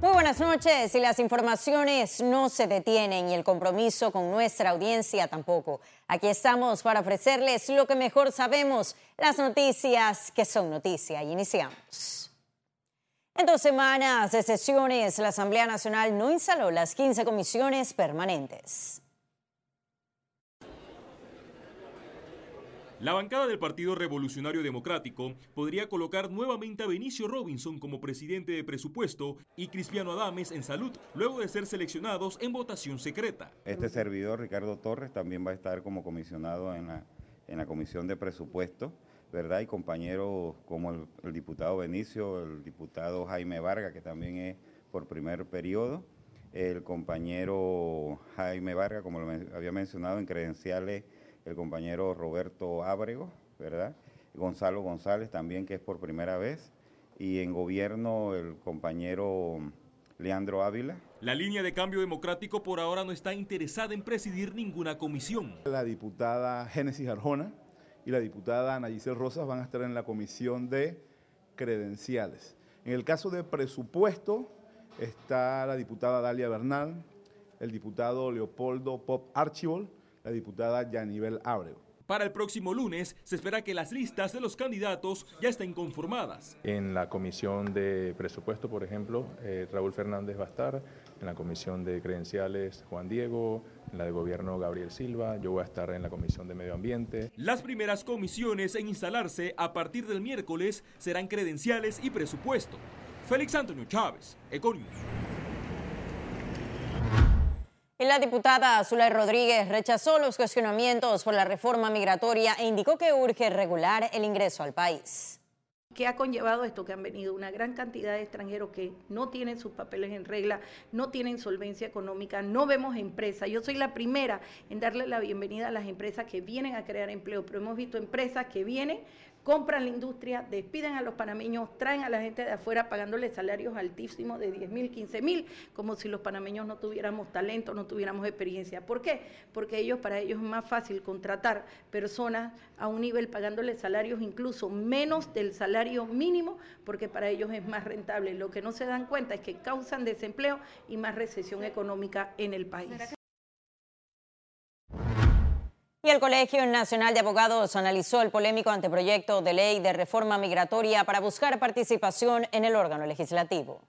Muy buenas noches y las informaciones no se detienen y el compromiso con nuestra audiencia tampoco. Aquí estamos para ofrecerles lo que mejor sabemos, las noticias que son noticia. Y iniciamos. En dos semanas de sesiones, la Asamblea Nacional no instaló las 15 comisiones permanentes. La bancada del Partido Revolucionario Democrático podría colocar nuevamente a Benicio Robinson como presidente de presupuesto y Cristiano Adames en salud, luego de ser seleccionados en votación secreta. Este servidor, Ricardo Torres, también va a estar como comisionado en la, comisión de presupuesto, ¿verdad? Y compañeros como el, el diputado Benicio, el diputado Jaime Vargas, que también es por primer periodo, el compañero Jaime Vargas, como lo había mencionado en credenciales el compañero Roberto Ábrego, ¿verdad? Gonzalo González también, que es por primera vez, y en gobierno el compañero Leandro Ávila. La línea de cambio democrático por ahora no está interesada en presidir ninguna comisión. La diputada Génesis Arjona y la diputada Ana Giselle Rosas van a estar en la comisión de credenciales. En el caso de presupuesto está la diputada Dalia Bernal, el diputado Leopoldo Pop Archibald, la diputada Yanivel Ábrego. Para el próximo lunes se espera que las listas de los candidatos ya estén conformadas. En la comisión de presupuesto, por ejemplo, eh, Raúl Fernández va a estar, en la comisión de credenciales Juan Diego, en la de gobierno Gabriel Silva, yo voy a estar en la comisión de medio ambiente. Las primeras comisiones en instalarse a partir del miércoles serán credenciales y presupuesto. Félix Antonio Chávez, Econius. La diputada Zulay Rodríguez rechazó los cuestionamientos por la reforma migratoria e indicó que urge regular el ingreso al país. ¿Qué ha conllevado esto? Que han venido una gran cantidad de extranjeros que no tienen sus papeles en regla, no tienen solvencia económica, no vemos empresas. Yo soy la primera en darle la bienvenida a las empresas que vienen a crear empleo, pero hemos visto empresas que vienen compran la industria, despiden a los panameños, traen a la gente de afuera pagándoles salarios altísimos de 10 mil, 15 mil, como si los panameños no tuviéramos talento, no tuviéramos experiencia. ¿Por qué? Porque ellos, para ellos es más fácil contratar personas a un nivel pagándoles salarios incluso menos del salario mínimo, porque para ellos es más rentable. Lo que no se dan cuenta es que causan desempleo y más recesión económica en el país. Y el Colegio Nacional de Abogados analizó el polémico anteproyecto de ley de reforma migratoria para buscar participación en el órgano legislativo.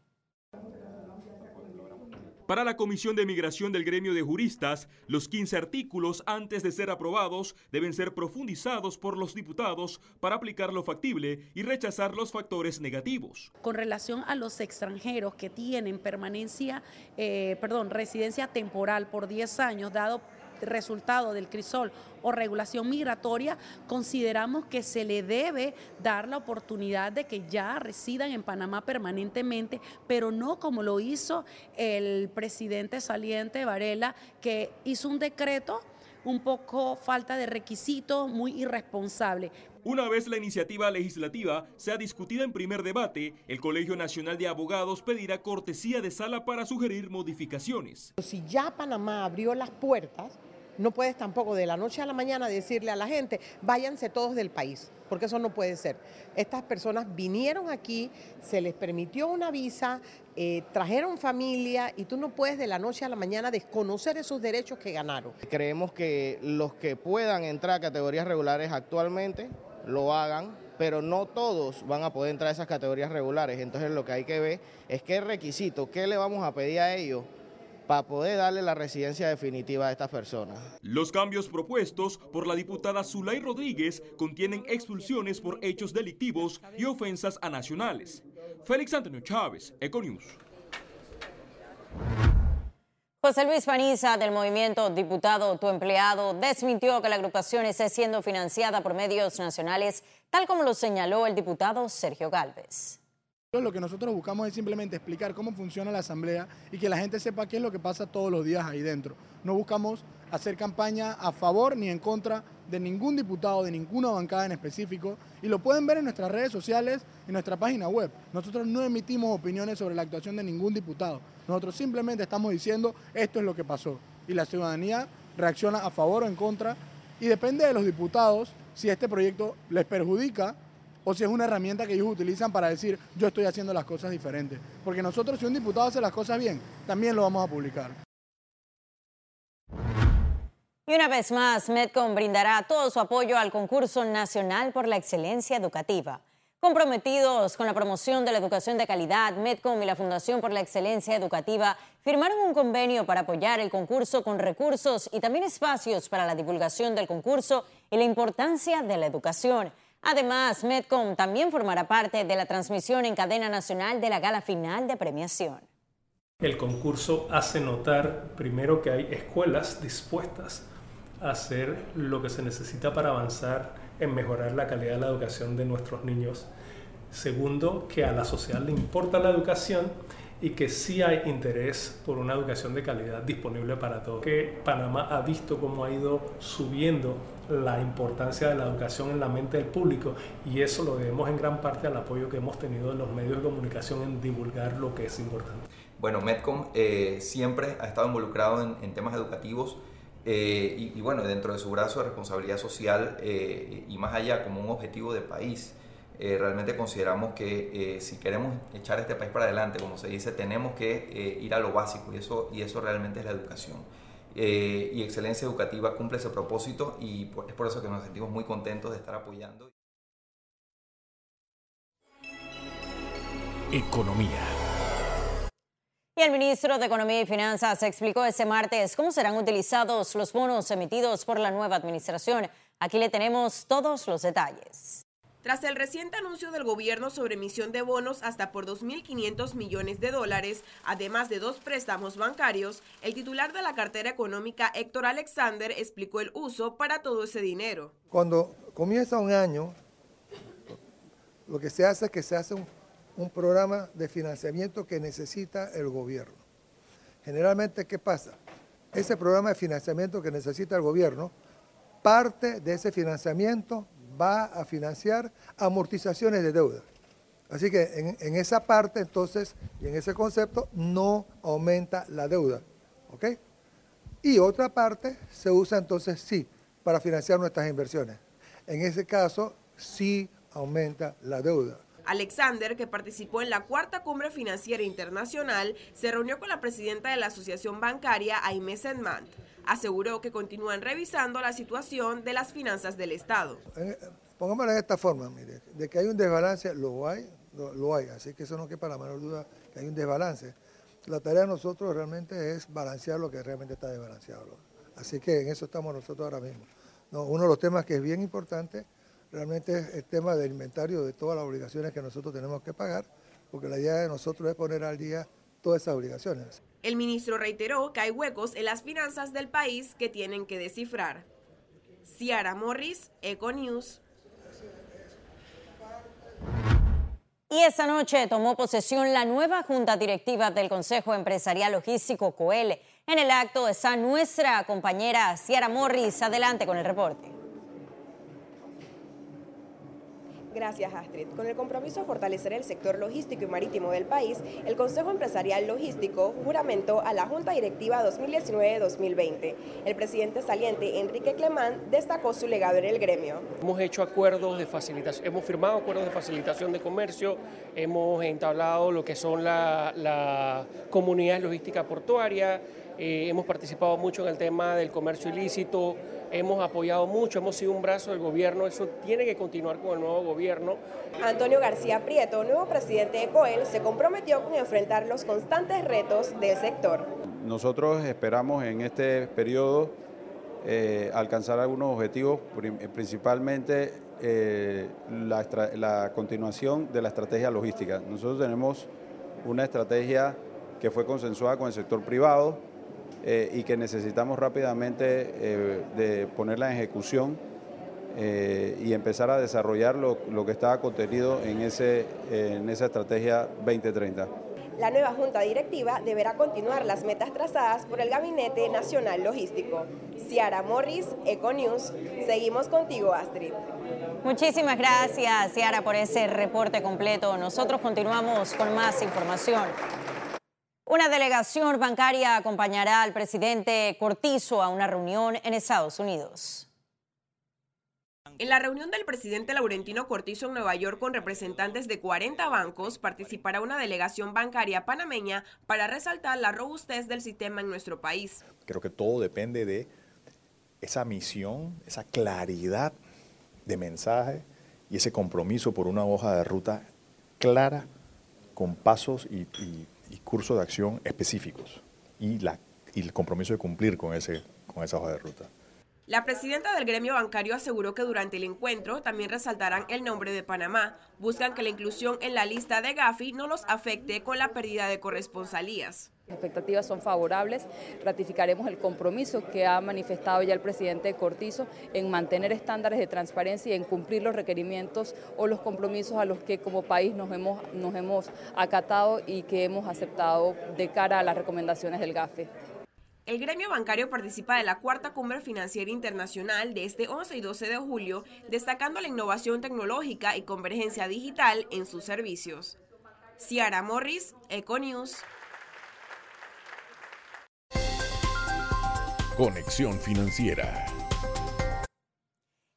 Para la Comisión de Migración del Gremio de Juristas, los 15 artículos, antes de ser aprobados, deben ser profundizados por los diputados para aplicar lo factible y rechazar los factores negativos. Con relación a los extranjeros que tienen permanencia, eh, perdón, residencia temporal por 10 años, dado resultado del crisol o regulación migratoria, consideramos que se le debe dar la oportunidad de que ya residan en Panamá permanentemente, pero no como lo hizo el presidente saliente Varela, que hizo un decreto un poco falta de requisitos, muy irresponsable. Una vez la iniciativa legislativa sea discutida en primer debate, el Colegio Nacional de Abogados pedirá cortesía de sala para sugerir modificaciones. Si ya Panamá abrió las puertas, no puedes tampoco de la noche a la mañana decirle a la gente, váyanse todos del país, porque eso no puede ser. Estas personas vinieron aquí, se les permitió una visa, eh, trajeron familia y tú no puedes de la noche a la mañana desconocer esos derechos que ganaron. Creemos que los que puedan entrar a categorías regulares actualmente lo hagan, pero no todos van a poder entrar a esas categorías regulares. Entonces lo que hay que ver es qué requisito, qué le vamos a pedir a ellos para poder darle la residencia definitiva a estas personas. Los cambios propuestos por la diputada Zulay Rodríguez contienen expulsiones por hechos delictivos y ofensas a nacionales. Félix Antonio Chávez, Econius. José Luis Paniza, del movimiento Diputado Tu Empleado, desmintió que la agrupación esté siendo financiada por medios nacionales, tal como lo señaló el diputado Sergio Galvez. Lo que nosotros buscamos es simplemente explicar cómo funciona la asamblea y que la gente sepa qué es lo que pasa todos los días ahí dentro. No buscamos hacer campaña a favor ni en contra de ningún diputado, de ninguna bancada en específico, y lo pueden ver en nuestras redes sociales y nuestra página web. Nosotros no emitimos opiniones sobre la actuación de ningún diputado. Nosotros simplemente estamos diciendo esto es lo que pasó. Y la ciudadanía reacciona a favor o en contra, y depende de los diputados si este proyecto les perjudica o si es una herramienta que ellos utilizan para decir yo estoy haciendo las cosas diferentes. Porque nosotros si un diputado hace las cosas bien, también lo vamos a publicar. Y una vez más, Medcom brindará todo su apoyo al concurso nacional por la excelencia educativa. Comprometidos con la promoción de la educación de calidad, Medcom y la Fundación por la Excelencia Educativa firmaron un convenio para apoyar el concurso con recursos y también espacios para la divulgación del concurso y la importancia de la educación. Además, Medcom también formará parte de la transmisión en cadena nacional de la gala final de premiación. El concurso hace notar primero que hay escuelas dispuestas a hacer lo que se necesita para avanzar en mejorar la calidad de la educación de nuestros niños. Segundo, que a la sociedad le importa la educación y que sí hay interés por una educación de calidad disponible para todos. Que Panamá ha visto cómo ha ido subiendo la importancia de la educación en la mente del público y eso lo debemos en gran parte al apoyo que hemos tenido de los medios de comunicación en divulgar lo que es importante. Bueno, Medcom eh, siempre ha estado involucrado en, en temas educativos eh, y, bueno, dentro de su brazo de responsabilidad social eh, y más allá como un objetivo de país, eh, realmente consideramos que si queremos echar este país para adelante, como se dice, tenemos que ir a lo básico y eso, y eso realmente es la educación. y excelencia educativa cumple ese propósito y es por eso que nos sentimos muy contentos de estar apoyando. Economía. Y el ministro de Economía y Finanzas explicó este martes cómo serán utilizados los bonos emitidos por la nueva administración. Aquí le tenemos todos los detalles. Tras el reciente anuncio del gobierno sobre emisión de bonos hasta por 2.500 millones de dólares, además de dos préstamos bancarios, el titular de la cartera económica Héctor Alexander explicó el uso para todo ese dinero. Cuando comienza un año, lo que se hace es que se hace un un programa de financiamiento que necesita el gobierno. Generalmente, ¿qué pasa? Ese programa de financiamiento que necesita el gobierno, parte de ese financiamiento va a financiar amortizaciones de deuda. Así que en, esa parte, entonces, y en ese concepto, no aumenta la deuda. ¿Ok? Y otra parte se usa entonces, sí, para financiar nuestras inversiones. En ese caso, sí aumenta la deuda. Alexander, que participó en la cuarta cumbre financiera internacional, se reunió con la presidenta de la Asociación Bancaria, Aimee Sedmant. Aseguró que continúan revisando la situación de las finanzas del Estado. Eh, pongámoslo de esta forma, mire, de que hay un desbalance, lo hay, lo, hay, así que eso no quepa la menor duda que hay un desbalance. La tarea de nosotros realmente es balancear lo que realmente está desbalanceado. Así que en eso estamos nosotros ahora mismo. uno de los temas que es bien importante realmente es el tema del inventario de todas las obligaciones que nosotros tenemos que pagar, porque la idea de nosotros es poner al día todas esas obligaciones. El ministro reiteró que hay huecos en las finanzas del país que tienen que descifrar. Ciara Morris, Econews. Y esta noche tomó posesión la nueva junta directiva del Consejo Empresarial Logístico COEL. En el acto está nuestra compañera Ciara Morris. Adelante con el reporte. Gracias, Astrid. Con el compromiso de fortalecer el sector logístico y marítimo del país, el Consejo Empresarial Logístico juramentó a la Junta Directiva 2019-2020. El presidente saliente, Enrique Clemán, destacó su legado en el gremio. Hemos hecho acuerdos de facilitación, hemos firmado acuerdos de facilitación de comercio, hemos entablado lo que son la, la comunidad logística portuaria, eh, hemos participado mucho en el tema del comercio ilícito, hemos apoyado mucho, hemos sido un brazo del gobierno, eso tiene que continuar con el nuevo gobierno. Antonio García Prieto, nuevo presidente de COEL, se comprometió con enfrentar los constantes retos del sector. Nosotros esperamos en este periodo eh, alcanzar algunos objetivos, principalmente eh, la, la continuación de la estrategia logística. Nosotros tenemos una estrategia que fue consensuada con el sector privado, eh, y que necesitamos rápidamente eh, de ponerla en ejecución eh, y empezar a desarrollar lo, lo que estaba contenido en, ese, en esa estrategia 2030. La nueva Junta Directiva deberá continuar las metas trazadas por el Gabinete Nacional Logístico. Ciara Morris, Econews. Seguimos contigo, Astrid. Muchísimas gracias, Ciara, por ese reporte completo. Nosotros continuamos con más información. Una delegación bancaria acompañará al presidente Cortizo a una reunión en Estados Unidos. En la reunión del presidente Laurentino Cortizo en Nueva York con representantes de 40 bancos, participará una delegación bancaria panameña para resaltar la robustez del sistema en nuestro país. Creo que todo depende de esa misión, esa claridad de mensaje y ese compromiso por una hoja de ruta clara con pasos y, cursos de acción específicos y, la, y el compromiso de cumplir con, ese, con esa hoja de ruta. La presidenta del gremio bancario aseguró que durante el encuentro también resaltarán el nombre de Panamá. Buscan que la inclusión en la lista de Gafi no los afecte con la pérdida de corresponsalías. Las expectativas son favorables. Ratificaremos el compromiso que ha manifestado ya el presidente Cortizo en mantener estándares de transparencia y en cumplir los requerimientos o los compromisos a los que como país nos hemos, acatado y que hemos aceptado de cara a las recomendaciones del GAFE. El gremio bancario participa de la cuarta cumbre financiera internacional de este 11 y 12 de julio, destacando la innovación tecnológica y convergencia digital en sus servicios. Ciara Morris, Econews. Conexión Financiera.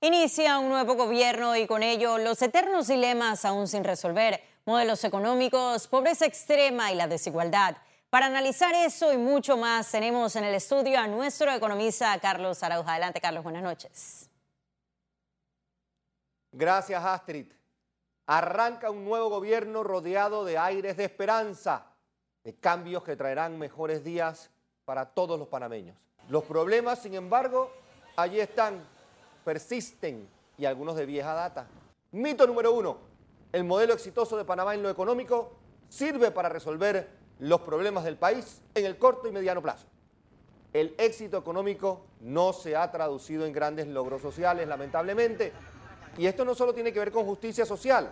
Inicia un nuevo gobierno y con ello los eternos dilemas aún sin resolver, modelos económicos, pobreza extrema y la desigualdad. Para analizar eso y mucho más, tenemos en el estudio a nuestro economista Carlos Arauja. Adelante, Carlos, buenas noches. Gracias, Astrid. Arranca un nuevo gobierno rodeado de aires de esperanza, de cambios que traerán mejores días para todos los panameños. Los problemas, sin embargo, allí están, persisten y algunos de vieja data. Mito número uno, el modelo exitoso de Panamá en lo económico sirve para resolver los problemas del país en el corto y mediano plazo. El éxito económico no se ha traducido en grandes logros sociales, lamentablemente. Y esto no solo tiene que ver con justicia social,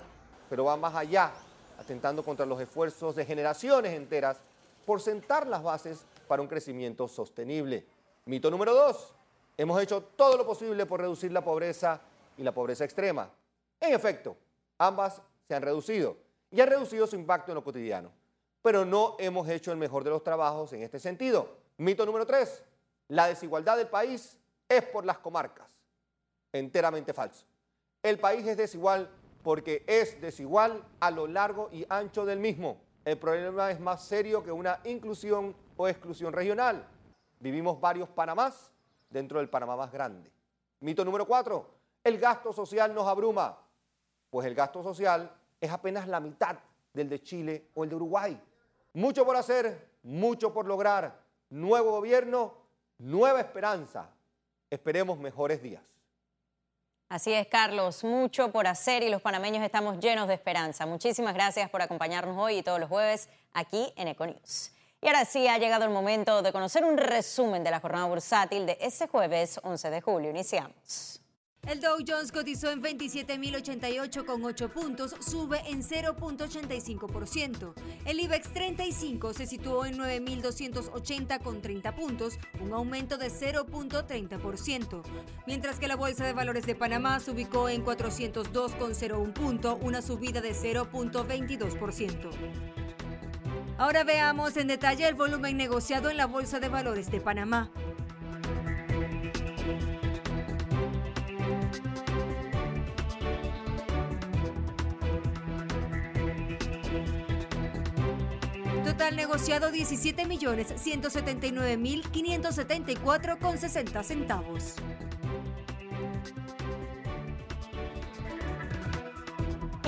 pero va más allá, atentando contra los esfuerzos de generaciones enteras por sentar las bases para un crecimiento sostenible. Mito número dos, hemos hecho todo lo posible por reducir la pobreza y la pobreza extrema. En efecto, ambas se han reducido y han reducido su impacto en lo cotidiano pero no hemos hecho el mejor de los trabajos en este sentido. Mito número tres, la desigualdad del país es por las comarcas. Enteramente falso. El país es desigual porque es desigual a lo largo y ancho del mismo. El problema es más serio que una inclusión o exclusión regional. Vivimos varios Panamás dentro del Panamá más grande. Mito número cuatro, el gasto social nos abruma. Pues el gasto social es apenas la mitad del de Chile o el de Uruguay. Mucho por hacer, mucho por lograr. Nuevo gobierno, nueva esperanza. Esperemos mejores días. Así es, Carlos, mucho por hacer y los panameños estamos llenos de esperanza. Muchísimas gracias por acompañarnos hoy y todos los jueves aquí en Econews. Y ahora sí ha llegado el momento de conocer un resumen de la jornada bursátil de este jueves 11 de julio. Iniciamos. El Dow Jones cotizó en 27.088 con 8 puntos, sube en 0.85%. El IBEX 35 se situó en 9.280 con 30 puntos, un aumento de 0.30%. Mientras que la Bolsa de Valores de Panamá se ubicó en 402 con 01 punto, una subida de 0.22%. Ahora veamos en detalle el volumen negociado en la Bolsa de Valores de Panamá. Total negociado 17 millones 179 mil 574 con 60 centavos.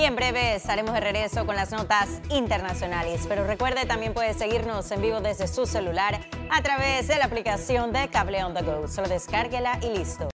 Y en breve estaremos de regreso con las notas internacionales. Pero recuerde, también puede seguirnos en vivo desde su celular a través de la aplicación de Cable on the Go. Solo descárguela y listo.